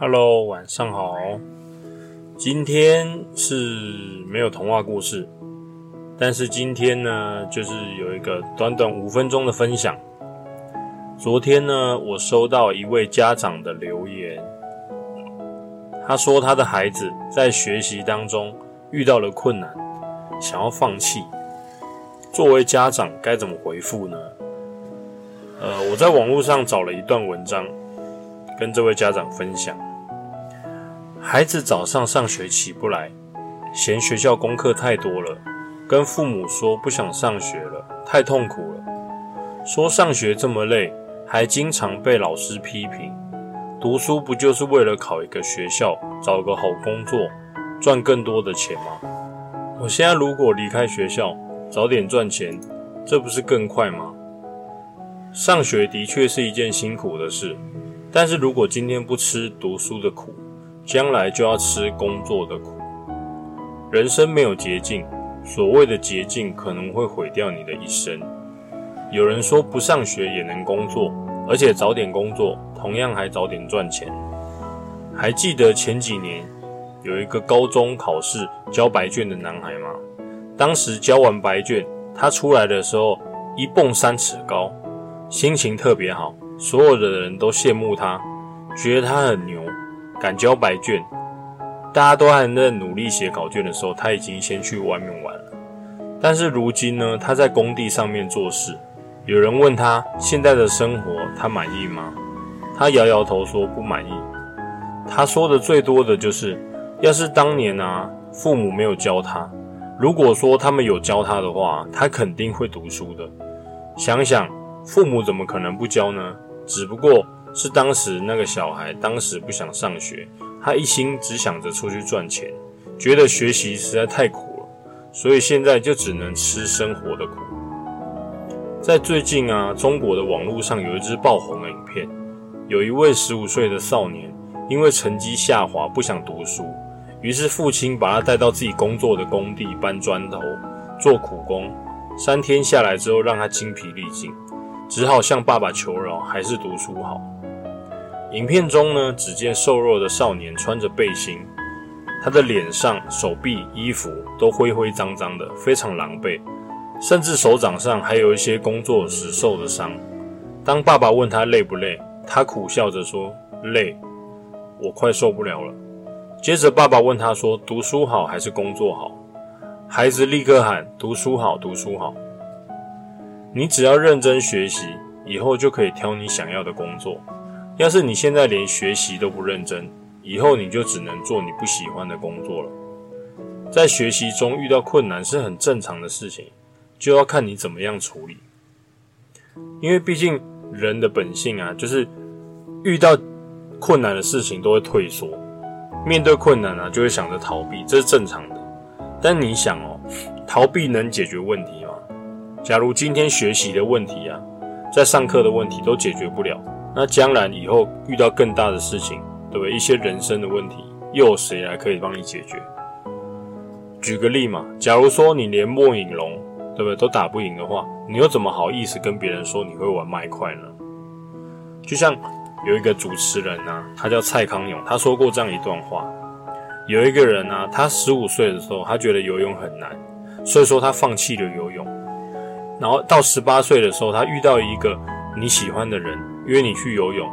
Hello，晚上好。今天是没有童话故事，但是今天呢，就是有一个短短五分钟的分享。昨天呢，我收到一位家长的留言，他说他的孩子在学习当中遇到了困难，想要放弃。作为家长，该怎么回复呢？呃，我在网络上找了一段文章，跟这位家长分享。孩子早上上学起不来，嫌学校功课太多了，跟父母说不想上学了，太痛苦了。说上学这么累，还经常被老师批评。读书不就是为了考一个学校，找个好工作，赚更多的钱吗？我现在如果离开学校，早点赚钱，这不是更快吗？上学的确是一件辛苦的事，但是如果今天不吃读书的苦，将来就要吃工作的苦。人生没有捷径，所谓的捷径可能会毁掉你的一生。有人说不上学也能工作，而且早点工作，同样还早点赚钱。还记得前几年有一个高中考试交白卷的男孩吗？当时交完白卷，他出来的时候一蹦三尺高，心情特别好，所有的人都羡慕他，觉得他很牛。敢交白卷，大家都还在努力写考卷的时候，他已经先去外面玩了。但是如今呢，他在工地上面做事，有人问他现在的生活他满意吗？他摇摇头说不满意。他说的最多的就是，要是当年啊父母没有教他，如果说他们有教他的话，他肯定会读书的。想想父母怎么可能不教呢？只不过。是当时那个小孩，当时不想上学，他一心只想着出去赚钱，觉得学习实在太苦了，所以现在就只能吃生活的苦。在最近啊，中国的网络上有一支爆红的影片，有一位十五岁的少年，因为成绩下滑不想读书，于是父亲把他带到自己工作的工地搬砖头、做苦工，三天下来之后让他精疲力尽，只好向爸爸求饶，还是读书好。影片中呢，只见瘦弱的少年穿着背心，他的脸上、手臂、衣服都灰灰脏脏的，非常狼狈，甚至手掌上还有一些工作时受的伤。当爸爸问他累不累，他苦笑着说：“累，我快受不了了。”接着爸爸问他说：“读书好还是工作好？”孩子立刻喊：“读书好，读书好。”你只要认真学习，以后就可以挑你想要的工作。要是你现在连学习都不认真，以后你就只能做你不喜欢的工作了。在学习中遇到困难是很正常的事情，就要看你怎么样处理。因为毕竟人的本性啊，就是遇到困难的事情都会退缩，面对困难啊就会想着逃避，这是正常的。但你想哦，逃避能解决问题？假如今天学习的问题啊，在上课的问题都解决不了。那将来以后遇到更大的事情，对不对？一些人生的问题，又有谁来可以帮你解决？举个例嘛，假如说你连末影龙，对不对，都打不赢的话，你又怎么好意思跟别人说你会玩麦块呢？就像有一个主持人啊，他叫蔡康永，他说过这样一段话：有一个人啊，他十五岁的时候，他觉得游泳很难，所以说他放弃了游泳。然后到十八岁的时候，他遇到一个你喜欢的人。约你去游泳，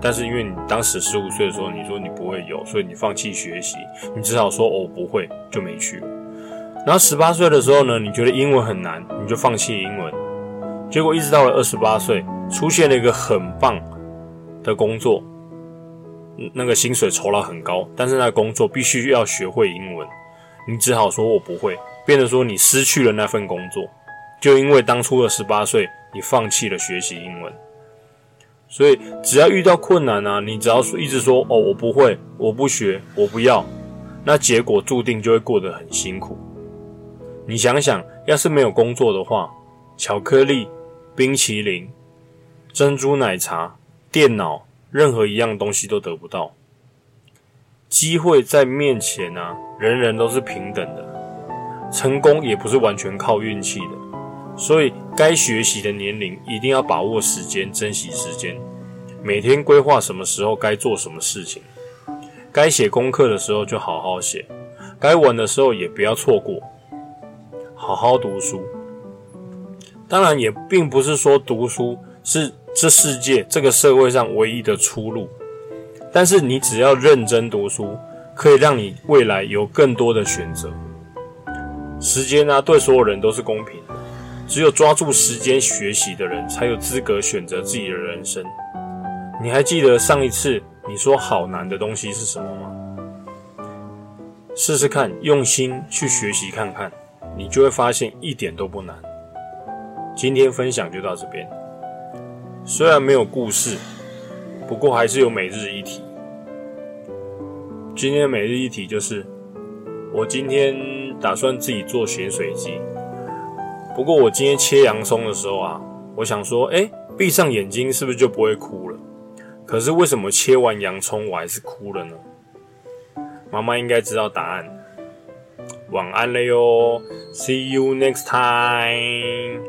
但是因为你当时十五岁的时候，你说你不会游，所以你放弃学习，你只好说哦不会，就没去。然后十八岁的时候呢，你觉得英文很难，你就放弃英文。结果一直到了二十八岁，出现了一个很棒的工作，那个薪水酬劳很高，但是那工作必须要学会英文，你只好说我不会，变得说你失去了那份工作，就因为当初的十八岁，你放弃了学习英文。所以，只要遇到困难啊，你只要一直说哦，我不会，我不学，我不要，那结果注定就会过得很辛苦。你想想，要是没有工作的话，巧克力、冰淇淋、珍珠奶茶、电脑，任何一样东西都得不到。机会在面前啊，人人都是平等的，成功也不是完全靠运气的。所以该学习的年龄一定要把握时间，珍惜时间。每天规划什么时候该做什么事情，该写功课的时候就好好写，该玩的时候也不要错过，好好读书。当然，也并不是说读书是这世界、这个社会上唯一的出路，但是你只要认真读书，可以让你未来有更多的选择。时间呢，对所有人都是公平，只有抓住时间学习的人，才有资格选择自己的人生。你还记得上一次你说好难的东西是什么吗？试试看，用心去学习看看，你就会发现一点都不难。今天分享就到这边，虽然没有故事，不过还是有每日一题。今天的每日一题就是，我今天打算自己做咸水鸡，不过我今天切洋葱的时候啊，我想说，哎，闭上眼睛是不是就不会哭了？可是为什么切完洋葱我还是哭了呢？妈妈应该知道答案。晚安了哟，See you next time。